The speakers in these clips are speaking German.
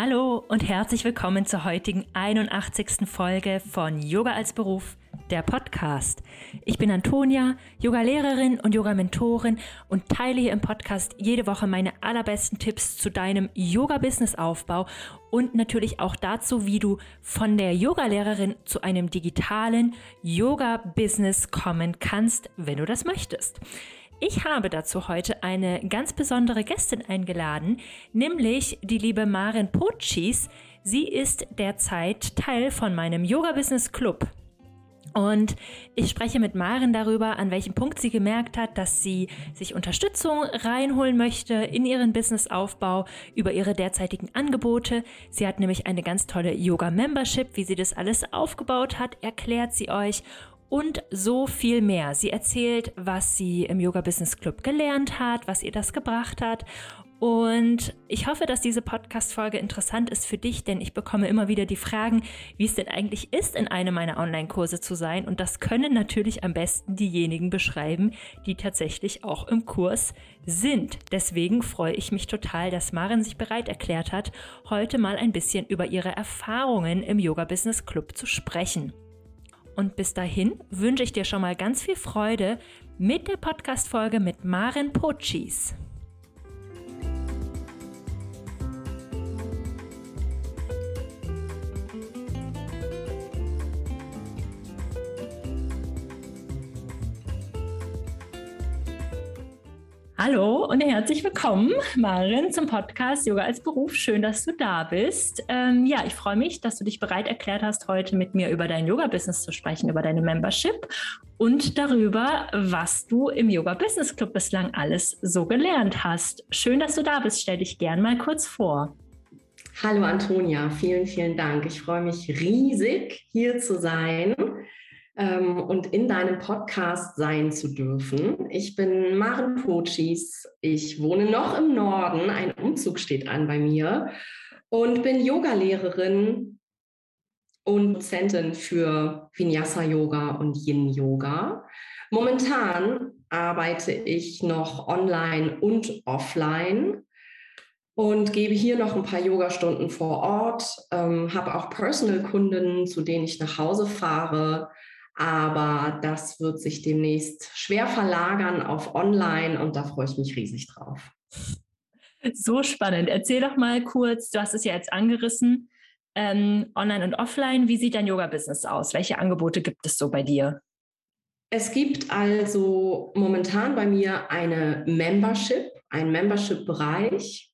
Hallo und herzlich willkommen zur heutigen 81. Folge von Yoga als Beruf, der Podcast. Ich bin Antonia, Yoga-Lehrerin und Yoga-Mentorin und teile hier im Podcast jede Woche meine allerbesten Tipps zu deinem Yoga-Business-Aufbau und natürlich auch dazu, wie du von der Yoga-Lehrerin zu einem digitalen Yoga-Business kommen kannst, wenn du das möchtest. Ich habe dazu heute eine ganz besondere Gästin eingeladen, nämlich die liebe Maren Pochis. Sie ist derzeit Teil von meinem Yoga Business Club. Und ich spreche mit Maren darüber, an welchem Punkt sie gemerkt hat, dass sie sich Unterstützung reinholen möchte in ihren Businessaufbau über ihre derzeitigen Angebote. Sie hat nämlich eine ganz tolle Yoga Membership, wie sie das alles aufgebaut hat, erklärt sie euch und so viel mehr. Sie erzählt, was sie im Yoga Business Club gelernt hat, was ihr das gebracht hat. Und ich hoffe, dass diese Podcast-Folge interessant ist für dich, denn ich bekomme immer wieder die Fragen, wie es denn eigentlich ist, in einem meiner Online-Kurse zu sein. Und das können natürlich am besten diejenigen beschreiben, die tatsächlich auch im Kurs sind. Deswegen freue ich mich total, dass Maren sich bereit erklärt hat, heute mal ein bisschen über ihre Erfahrungen im Yoga Business Club zu sprechen. Und bis dahin wünsche ich dir schon mal ganz viel Freude mit der Podcast-Folge mit Maren Pochis. Hallo und herzlich willkommen, Maren, zum Podcast Yoga als Beruf. Schön, dass du da bist. Ähm, ja, ich freue mich, dass du dich bereit erklärt hast, heute mit mir über dein Yoga-Business zu sprechen, über deine Membership und darüber, was du im Yoga Business Club bislang alles so gelernt hast. Schön, dass du da bist. Stell dich gern mal kurz vor. Hallo Antonia, vielen, vielen Dank. Ich freue mich riesig, hier zu sein ähm, und in deinem Podcast sein zu dürfen. Ich bin Maren Pochis. Ich wohne noch im Norden. Ein Umzug steht an bei mir und bin Yogalehrerin und Dozentin für Vinyasa Yoga und Yin Yoga. Momentan arbeite ich noch online und offline und gebe hier noch ein paar Yogastunden vor Ort, ähm, habe auch Personal-Kunden, zu denen ich nach Hause fahre aber das wird sich demnächst schwer verlagern auf Online und da freue ich mich riesig drauf. So spannend. Erzähl doch mal kurz, du hast es ja jetzt angerissen, ähm, online und offline. Wie sieht dein Yoga-Business aus? Welche Angebote gibt es so bei dir? Es gibt also momentan bei mir eine Membership, einen Membership-Bereich,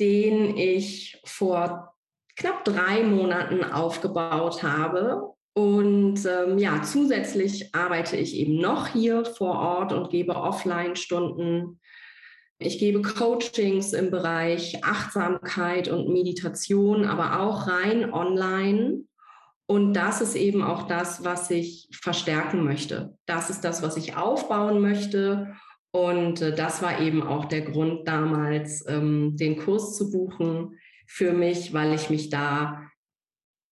den ich vor knapp drei Monaten aufgebaut habe und ähm, ja, zusätzlich arbeite ich eben noch hier vor Ort und gebe Offline-Stunden. Ich gebe Coachings im Bereich Achtsamkeit und Meditation, aber auch rein online. Und das ist eben auch das, was ich verstärken möchte. Das ist das, was ich aufbauen möchte. Und äh, das war eben auch der Grund damals, ähm, den Kurs zu buchen für mich, weil ich mich da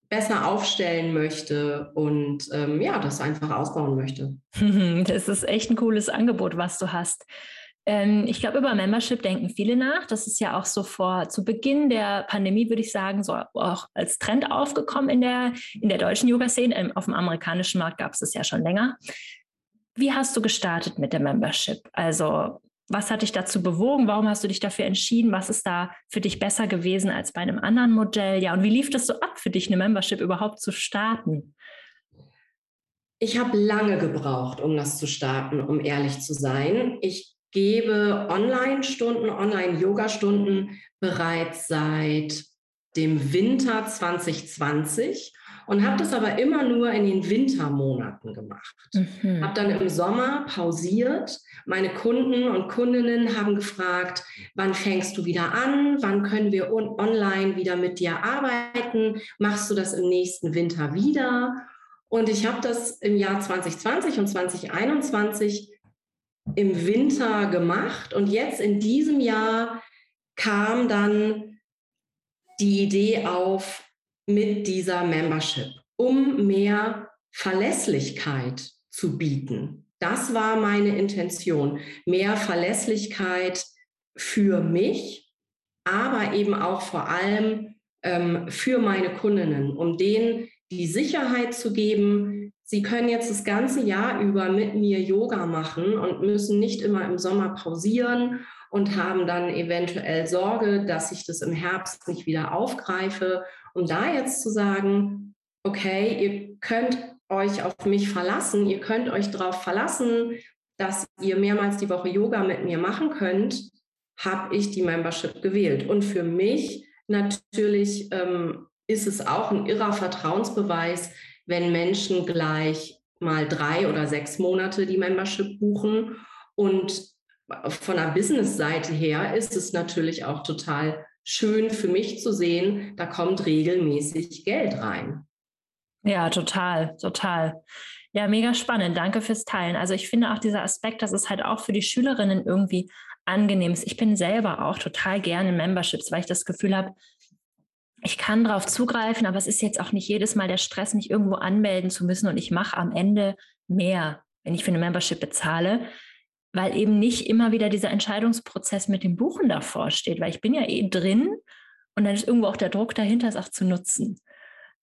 besser aufstellen möchte und ähm, ja, das einfach ausbauen möchte. Das ist echt ein cooles Angebot, was du hast. Ähm, ich glaube, über Membership denken viele nach. Das ist ja auch so vor, zu Beginn der Pandemie, würde ich sagen, so auch als Trend aufgekommen in der, in der deutschen Yoga-Szene. Ähm, auf dem amerikanischen Markt gab es das ja schon länger. Wie hast du gestartet mit der Membership? Also was hat dich dazu bewogen? Warum hast du dich dafür entschieden? Was ist da für dich besser gewesen als bei einem anderen Modell? Ja, und wie lief das so ab für dich, eine Membership überhaupt zu starten? Ich habe lange gebraucht, um das zu starten, um ehrlich zu sein. Ich gebe Online-Stunden, Online-Yoga-Stunden bereits seit dem Winter 2020 und habe das aber immer nur in den Wintermonaten gemacht. Mhm. Habe dann im Sommer pausiert. Meine Kunden und Kundinnen haben gefragt, wann fängst du wieder an? Wann können wir on online wieder mit dir arbeiten? Machst du das im nächsten Winter wieder? Und ich habe das im Jahr 2020 und 2021 im Winter gemacht. Und jetzt in diesem Jahr kam dann die Idee auf, mit dieser Membership, um mehr Verlässlichkeit zu bieten. Das war meine Intention, mehr Verlässlichkeit für mich, aber eben auch vor allem ähm, für meine Kundinnen, um denen die Sicherheit zu geben, sie können jetzt das ganze Jahr über mit mir Yoga machen und müssen nicht immer im Sommer pausieren und haben dann eventuell Sorge, dass ich das im Herbst nicht wieder aufgreife. Um da jetzt zu sagen, okay, ihr könnt euch auf mich verlassen, ihr könnt euch darauf verlassen, dass ihr mehrmals die Woche Yoga mit mir machen könnt, habe ich die Membership gewählt. Und für mich natürlich ähm, ist es auch ein irrer Vertrauensbeweis, wenn Menschen gleich mal drei oder sechs Monate die Membership buchen. Und von der Business-Seite her ist es natürlich auch total schön für mich zu sehen, da kommt regelmäßig Geld rein. Ja, total, total. Ja, mega spannend. Danke fürs Teilen. Also ich finde auch dieser Aspekt, dass es halt auch für die Schülerinnen irgendwie angenehm ist. Ich bin selber auch total gerne in Memberships, weil ich das Gefühl habe, ich kann darauf zugreifen, aber es ist jetzt auch nicht jedes Mal der Stress, mich irgendwo anmelden zu müssen und ich mache am Ende mehr, wenn ich für eine Membership bezahle, weil eben nicht immer wieder dieser Entscheidungsprozess mit dem Buchen davor steht, weil ich bin ja eh drin und dann ist irgendwo auch der Druck dahinter, es auch zu nutzen.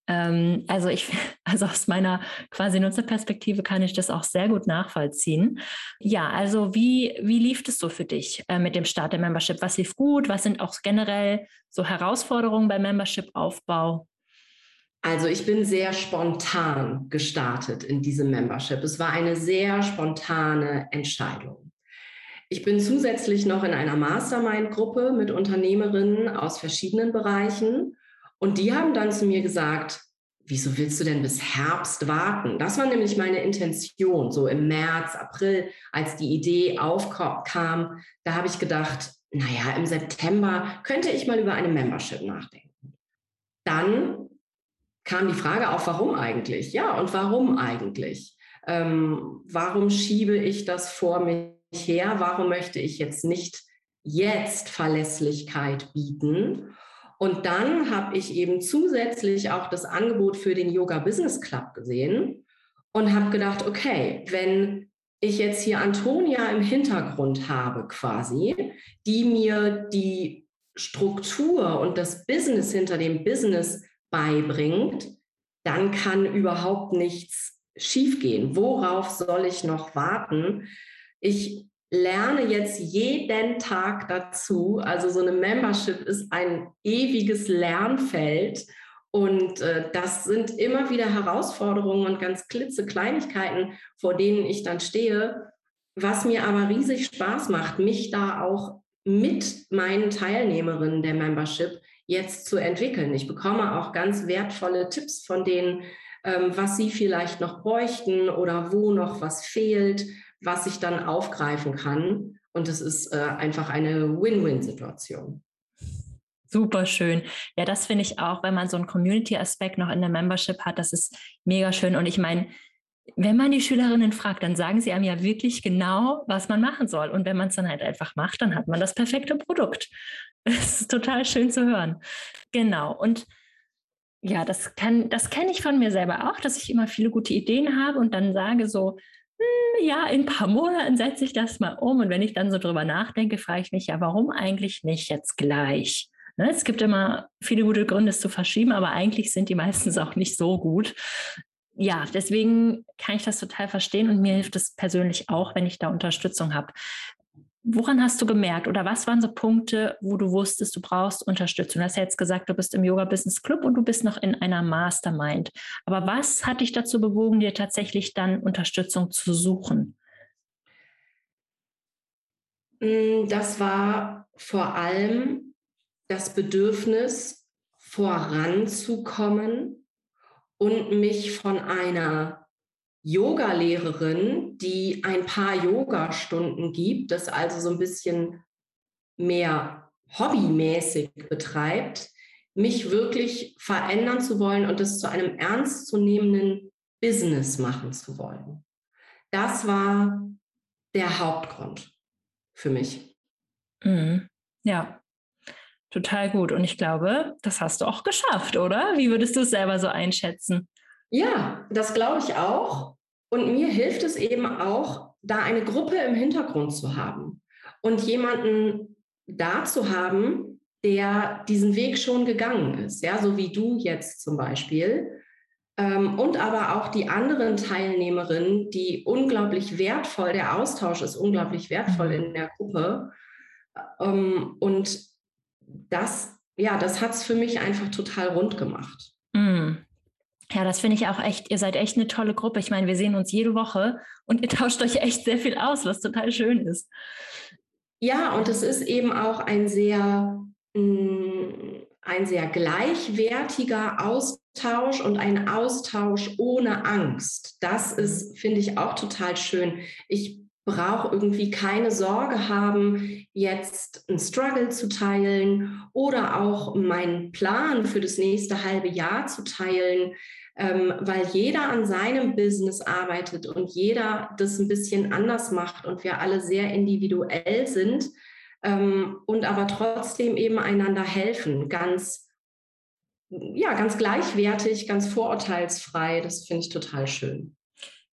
Ähm, also ich, also aus meiner quasi Nutzerperspektive kann ich das auch sehr gut nachvollziehen. Ja, also wie, wie lief es so für dich äh, mit dem Start der Membership? Was lief gut? Was sind auch generell so Herausforderungen beim Membership-Aufbau? Also ich bin sehr spontan gestartet in diesem Membership. Es war eine sehr spontane Entscheidung. Ich bin zusätzlich noch in einer Mastermind-Gruppe mit Unternehmerinnen aus verschiedenen Bereichen und die haben dann zu mir gesagt, wieso willst du denn bis Herbst warten? Das war nämlich meine Intention, so im März, April, als die Idee aufkam, da habe ich gedacht, naja, im September könnte ich mal über eine Membership nachdenken. Dann kam die Frage auf, warum eigentlich? Ja, und warum eigentlich? Ähm, warum schiebe ich das vor mich her? Warum möchte ich jetzt nicht jetzt Verlässlichkeit bieten? Und dann habe ich eben zusätzlich auch das Angebot für den Yoga Business Club gesehen und habe gedacht, okay, wenn ich jetzt hier Antonia im Hintergrund habe quasi, die mir die Struktur und das Business hinter dem Business beibringt, dann kann überhaupt nichts schiefgehen. Worauf soll ich noch warten? Ich lerne jetzt jeden Tag dazu. Also so eine Membership ist ein ewiges Lernfeld. Und äh, das sind immer wieder Herausforderungen und ganz klitzekleinigkeiten, vor denen ich dann stehe, was mir aber riesig Spaß macht, mich da auch mit meinen Teilnehmerinnen der Membership jetzt zu entwickeln. Ich bekomme auch ganz wertvolle Tipps von denen, ähm, was sie vielleicht noch bräuchten oder wo noch was fehlt was ich dann aufgreifen kann. Und es ist äh, einfach eine Win-Win-Situation. Super schön. Ja, das finde ich auch, wenn man so einen Community-Aspekt noch in der Membership hat, das ist mega schön. Und ich meine, wenn man die Schülerinnen fragt, dann sagen sie einem ja wirklich genau, was man machen soll. Und wenn man es dann halt einfach macht, dann hat man das perfekte Produkt. Das ist total schön zu hören. Genau. Und ja, das kann, das kenne ich von mir selber auch, dass ich immer viele gute Ideen habe und dann sage so, hm, ja, in ein paar Monaten setze ich das mal um. Und wenn ich dann so drüber nachdenke, frage ich mich ja, warum eigentlich nicht jetzt gleich? Ne, es gibt immer viele gute Gründe, es zu verschieben, aber eigentlich sind die meistens auch nicht so gut. Ja, deswegen kann ich das total verstehen und mir hilft es persönlich auch, wenn ich da Unterstützung habe. Woran hast du gemerkt oder was waren so Punkte, wo du wusstest, du brauchst Unterstützung? Du hast ja jetzt gesagt, du bist im Yoga Business Club und du bist noch in einer Mastermind. Aber was hat dich dazu bewogen, dir tatsächlich dann Unterstützung zu suchen? Mm, das war vor allem das Bedürfnis, voranzukommen und mich von einer Yoga-Lehrerin, die ein paar Yoga-Stunden gibt, das also so ein bisschen mehr hobbymäßig betreibt, mich wirklich verändern zu wollen und es zu einem ernstzunehmenden Business machen zu wollen. Das war der Hauptgrund für mich. Mhm. Ja, total gut. Und ich glaube, das hast du auch geschafft, oder? Wie würdest du es selber so einschätzen? Ja, das glaube ich auch. Und mir hilft es eben auch, da eine Gruppe im Hintergrund zu haben und jemanden da zu haben, der diesen Weg schon gegangen ist, ja, so wie du jetzt zum Beispiel. Ähm, und aber auch die anderen Teilnehmerinnen, die unglaublich wertvoll, der Austausch ist unglaublich wertvoll in der Gruppe. Ähm, und das, ja, das hat es für mich einfach total rund gemacht. Mm. Ja, das finde ich auch echt, ihr seid echt eine tolle Gruppe. Ich meine, wir sehen uns jede Woche und ihr tauscht euch echt sehr viel aus, was total schön ist. Ja, und es ist eben auch ein sehr, mm, ein sehr gleichwertiger Austausch und ein Austausch ohne Angst. Das ist, finde ich, auch total schön. Ich brauche irgendwie keine Sorge haben, jetzt einen Struggle zu teilen oder auch meinen Plan für das nächste halbe Jahr zu teilen, ähm, weil jeder an seinem Business arbeitet und jeder das ein bisschen anders macht und wir alle sehr individuell sind ähm, und aber trotzdem eben einander helfen, ganz ja, ganz gleichwertig, ganz vorurteilsfrei. Das finde ich total schön.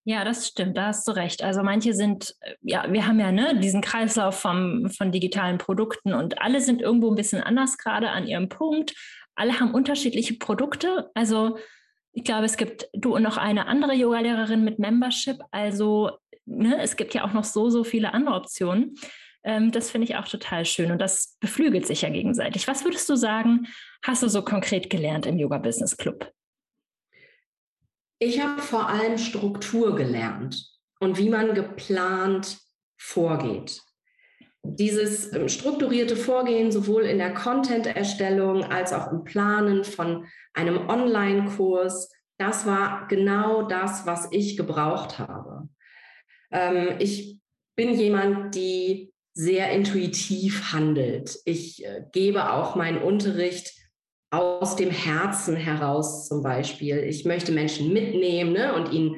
Ja, das stimmt, da hast du recht. Also manche sind, äh, ja, wir haben ja ne, diesen Kreislauf vom, von digitalen Produkten und alle sind irgendwo ein bisschen anders gerade an ihrem Punkt. Alle haben unterschiedliche Produkte. Also ich glaube, es gibt du und noch eine andere Yogalehrerin mit Membership. Also ne, es gibt ja auch noch so, so viele andere Optionen. Ähm, das finde ich auch total schön und das beflügelt sich ja gegenseitig. Was würdest du sagen, hast du so konkret gelernt im Yoga Business Club? Ich habe vor allem Struktur gelernt und wie man geplant vorgeht. Dieses ähm, strukturierte Vorgehen sowohl in der Content-Erstellung als auch im Planen von einem Online-Kurs, das war genau das, was ich gebraucht habe. Ähm, ich bin jemand, die sehr intuitiv handelt. Ich äh, gebe auch meinen Unterricht aus dem Herzen heraus zum Beispiel. Ich möchte Menschen mitnehmen ne, und ihnen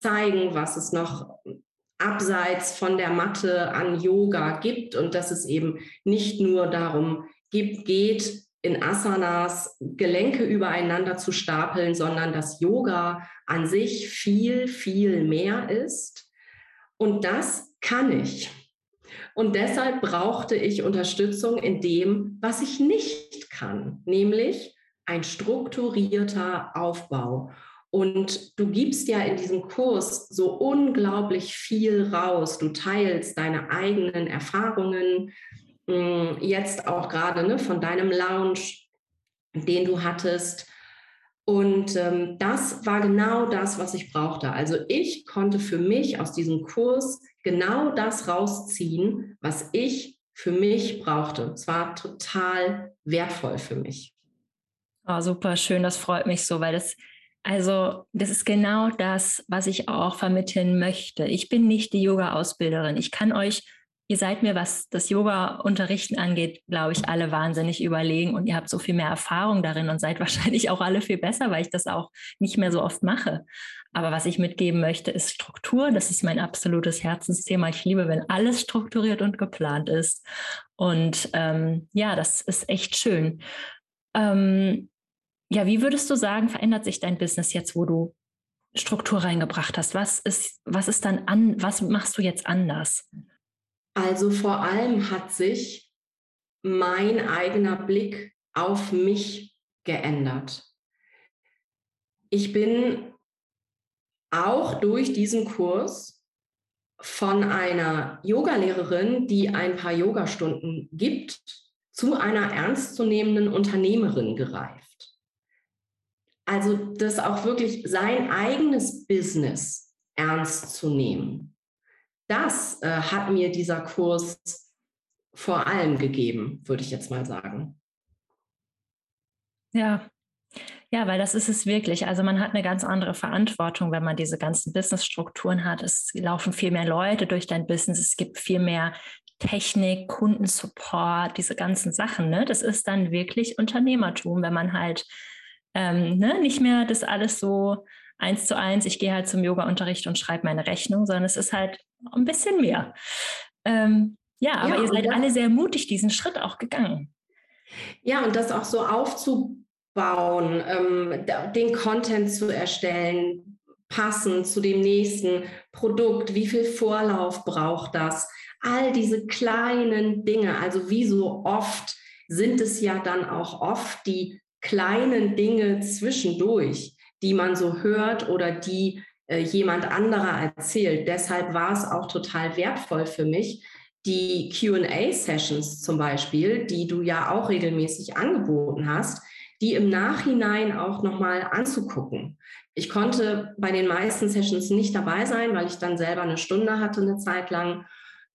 zeigen, was es noch abseits von der Matte an Yoga gibt und dass es eben nicht nur darum gibt, geht, in Asanas Gelenke übereinander zu stapeln, sondern dass Yoga an sich viel, viel mehr ist. Und das kann ich. Und deshalb brauchte ich Unterstützung in dem, was ich nicht kann, nämlich ein strukturierter Aufbau. Und du gibst ja in diesem Kurs so unglaublich viel raus. Du teilst deine eigenen Erfahrungen, hm, jetzt auch gerade ne, von deinem Lounge, den du hattest. Und ähm, das war genau das, was ich brauchte. Also ich konnte für mich aus diesem Kurs genau das rausziehen, was ich für mich brauchte. Es war total wertvoll für mich. Oh, super schön, das freut mich so, weil das, also das ist genau das, was ich auch vermitteln möchte. Ich bin nicht die Yoga-Ausbilderin. Ich kann euch ihr seid mir, was das Yoga-Unterrichten angeht, glaube ich, alle wahnsinnig überlegen und ihr habt so viel mehr Erfahrung darin und seid wahrscheinlich auch alle viel besser, weil ich das auch nicht mehr so oft mache. Aber was ich mitgeben möchte, ist Struktur. Das ist mein absolutes Herzensthema. Ich liebe, wenn alles strukturiert und geplant ist. Und ähm, ja, das ist echt schön. Ähm, ja, wie würdest du sagen, verändert sich dein Business jetzt, wo du Struktur reingebracht hast? Was ist, was ist dann an, was machst du jetzt anders? Also vor allem hat sich mein eigener Blick auf mich geändert. Ich bin auch durch diesen Kurs von einer Yogalehrerin, die ein paar Yogastunden gibt, zu einer ernstzunehmenden Unternehmerin gereift. Also das auch wirklich sein eigenes Business ernst zu nehmen das äh, hat mir dieser Kurs vor allem gegeben, würde ich jetzt mal sagen. Ja, ja, weil das ist es wirklich. Also man hat eine ganz andere Verantwortung, wenn man diese ganzen Businessstrukturen hat. Es laufen viel mehr Leute durch dein Business. Es gibt viel mehr Technik, Kundensupport, diese ganzen Sachen. Ne? Das ist dann wirklich Unternehmertum, wenn man halt ähm, ne, nicht mehr das alles so eins zu eins, ich gehe halt zum Yoga-Unterricht und schreibe meine Rechnung, sondern es ist halt ein bisschen mehr. Ähm, ja, aber ja, ihr seid alle sehr mutig diesen Schritt auch gegangen. Ja, und das auch so aufzubauen, ähm, den Content zu erstellen, passend zu dem nächsten Produkt, wie viel Vorlauf braucht das? All diese kleinen Dinge, also wie so oft sind es ja dann auch oft die kleinen Dinge zwischendurch, die man so hört oder die äh, jemand anderer erzählt. Deshalb war es auch total wertvoll für mich, die QA-Sessions zum Beispiel, die du ja auch regelmäßig angeboten hast, die im Nachhinein auch nochmal anzugucken. Ich konnte bei den meisten Sessions nicht dabei sein, weil ich dann selber eine Stunde hatte eine Zeit lang.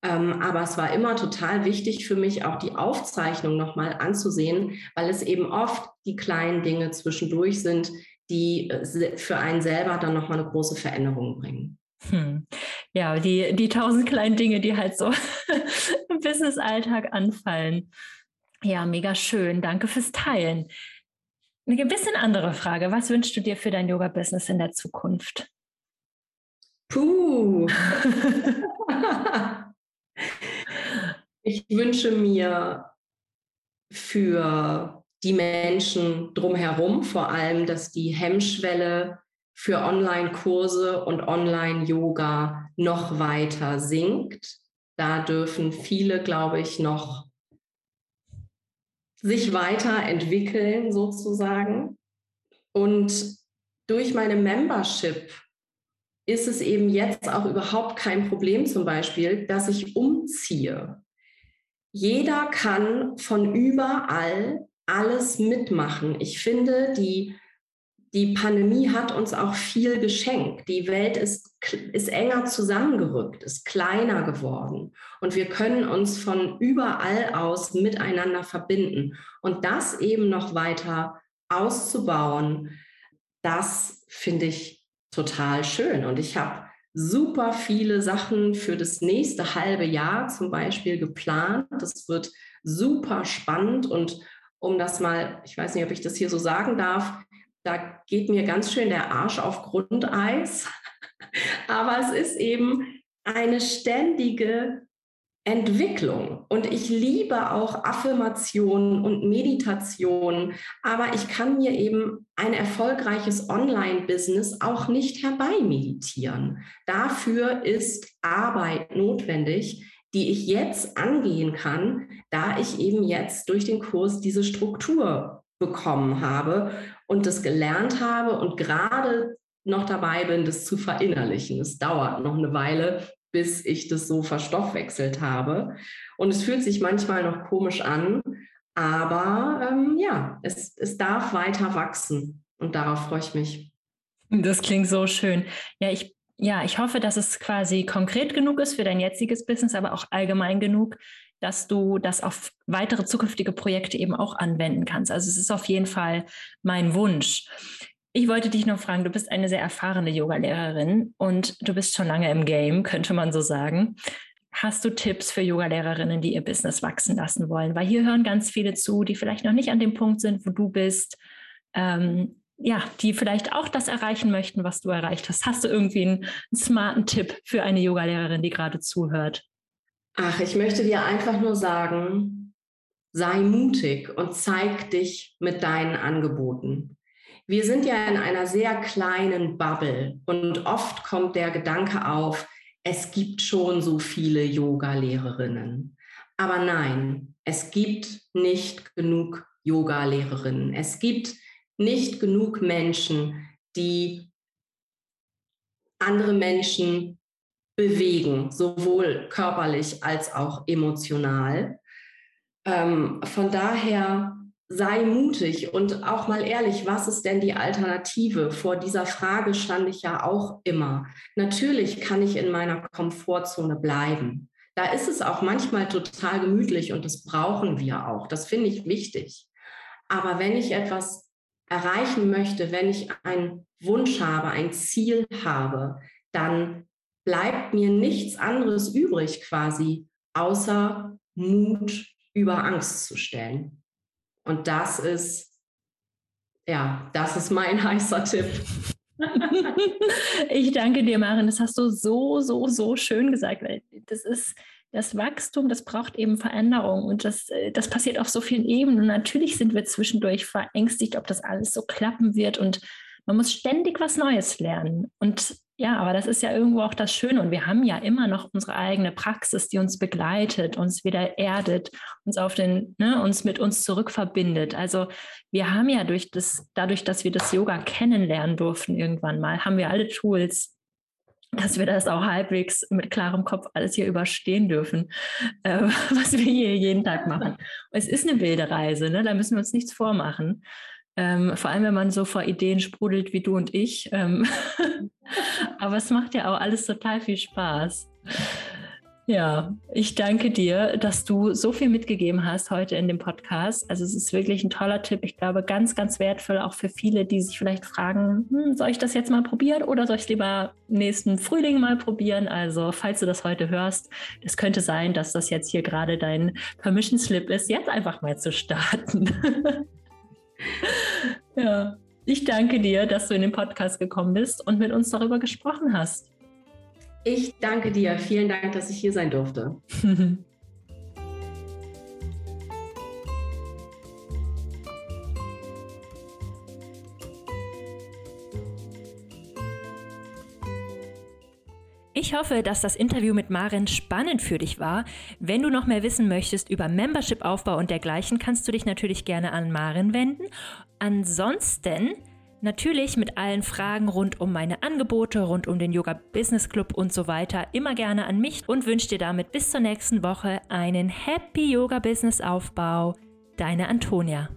Ähm, aber es war immer total wichtig für mich, auch die Aufzeichnung nochmal anzusehen, weil es eben oft die kleinen Dinge zwischendurch sind, die äh, für einen selber dann nochmal eine große Veränderung bringen. Hm. Ja, die, die tausend kleinen Dinge, die halt so im Business-Alltag anfallen. Ja, mega schön. Danke fürs Teilen. Eine bisschen andere Frage. Was wünschst du dir für dein Yoga-Business in der Zukunft? Puh. ich wünsche mir für die Menschen drumherum vor allem, dass die Hemmschwelle für Online-Kurse und Online-Yoga noch weiter sinkt. Da dürfen viele, glaube ich, noch sich weiterentwickeln sozusagen. Und durch meine Membership ist es eben jetzt auch überhaupt kein Problem zum Beispiel, dass ich umziehe. Jeder kann von überall alles mitmachen. Ich finde, die die Pandemie hat uns auch viel geschenkt. Die Welt ist, ist enger zusammengerückt, ist kleiner geworden. Und wir können uns von überall aus miteinander verbinden. Und das eben noch weiter auszubauen, das finde ich total schön. Und ich habe super viele Sachen für das nächste halbe Jahr zum Beispiel geplant. Das wird super spannend. Und um das mal, ich weiß nicht, ob ich das hier so sagen darf, da geht mir ganz schön der Arsch auf Grundeis. Aber es ist eben eine ständige Entwicklung. Und ich liebe auch Affirmationen und Meditationen, aber ich kann mir eben ein erfolgreiches Online-Business auch nicht herbeimeditieren. Dafür ist Arbeit notwendig, die ich jetzt angehen kann, da ich eben jetzt durch den Kurs diese Struktur bekommen habe und das gelernt habe und gerade noch dabei bin, das zu verinnerlichen. Es dauert noch eine Weile, bis ich das so verstoffwechselt habe. Und es fühlt sich manchmal noch komisch an, aber ähm, ja, es, es darf weiter wachsen und darauf freue ich mich. Das klingt so schön. Ja, ich, ja, ich hoffe, dass es quasi konkret genug ist für dein jetziges Business, aber auch allgemein genug, dass du das auf weitere zukünftige Projekte eben auch anwenden kannst. Also es ist auf jeden Fall mein Wunsch. Ich wollte dich noch fragen, du bist eine sehr erfahrene Yogalehrerin und du bist schon lange im Game, könnte man so sagen. Hast du Tipps für Yogalehrerinnen, die ihr Business wachsen lassen wollen? Weil hier hören ganz viele zu, die vielleicht noch nicht an dem Punkt sind, wo du bist, ähm, ja, die vielleicht auch das erreichen möchten, was du erreicht hast. Hast du irgendwie einen, einen smarten Tipp für eine Yogalehrerin, die gerade zuhört? Ach, ich möchte dir einfach nur sagen, sei mutig und zeig dich mit deinen Angeboten. Wir sind ja in einer sehr kleinen Bubble und oft kommt der Gedanke auf, es gibt schon so viele Yoga-Lehrerinnen. Aber nein, es gibt nicht genug Yoga-Lehrerinnen. Es gibt nicht genug Menschen, die andere Menschen bewegen, sowohl körperlich als auch emotional. Ähm, von daher sei mutig und auch mal ehrlich, was ist denn die Alternative? Vor dieser Frage stand ich ja auch immer. Natürlich kann ich in meiner Komfortzone bleiben. Da ist es auch manchmal total gemütlich und das brauchen wir auch. Das finde ich wichtig. Aber wenn ich etwas erreichen möchte, wenn ich einen Wunsch habe, ein Ziel habe, dann bleibt mir nichts anderes übrig quasi, außer Mut über Angst zu stellen. Und das ist, ja, das ist mein heißer Tipp. ich danke dir, Marin. Das hast du so, so, so schön gesagt. Das ist das Wachstum, das braucht eben Veränderung und das, äh, das passiert auf so vielen Ebenen. Und natürlich sind wir zwischendurch verängstigt, ob das alles so klappen wird und Man muss ständig was Neues lernen. Und ja, aber das ist ja irgendwo auch das Schöne. Und wir haben ja immer noch unsere eigene Praxis, die uns begleitet, uns wieder erdet, uns auf den, ne, uns mit uns zurückverbindet. Also wir haben ja durch das, dadurch, dass wir das Yoga kennenlernen durften irgendwann mal, haben wir alle Tools, dass wir das auch halbwegs mit klarem Kopf alles hier überstehen dürfen, äh, was wir hier jeden Tag machen. es ist eine wilde Reise, ne? da müssen wir uns nichts vormachen. Ähm, vor allem, wenn man so vor Ideen sprudelt wie du und ich. Ähm Aber es macht ja auch alles total viel Spaß. Ja, ich danke dir, dass du so viel mitgegeben hast heute in dem Podcast. Also es ist wirklich ein toller Tipp. Ich glaube, ganz, ganz wertvoll auch für viele, die sich vielleicht fragen, hm, soll ich das jetzt mal probieren oder soll ich es lieber nächsten Frühling mal probieren? Also falls du das heute hörst, es könnte sein, dass das jetzt hier gerade dein Permission Slip ist, jetzt einfach mal zu starten. ja. Ich danke dir, dass du in den Podcast gekommen bist und mit uns darüber gesprochen hast. Ich danke dir. Vielen Dank, dass ich hier sein durfte. Ich hoffe, dass das Interview mit Maren spannend für dich war. Wenn du noch mehr wissen möchtest über Membership-Aufbau und dergleichen, kannst du dich natürlich gerne an Maren wenden. Ansonsten natürlich mit allen Fragen rund um meine Angebote, rund um den Yoga Business Club und so weiter immer gerne an mich und wünsche dir damit bis zur nächsten Woche einen Happy Yoga Business Aufbau. Deine Antonia.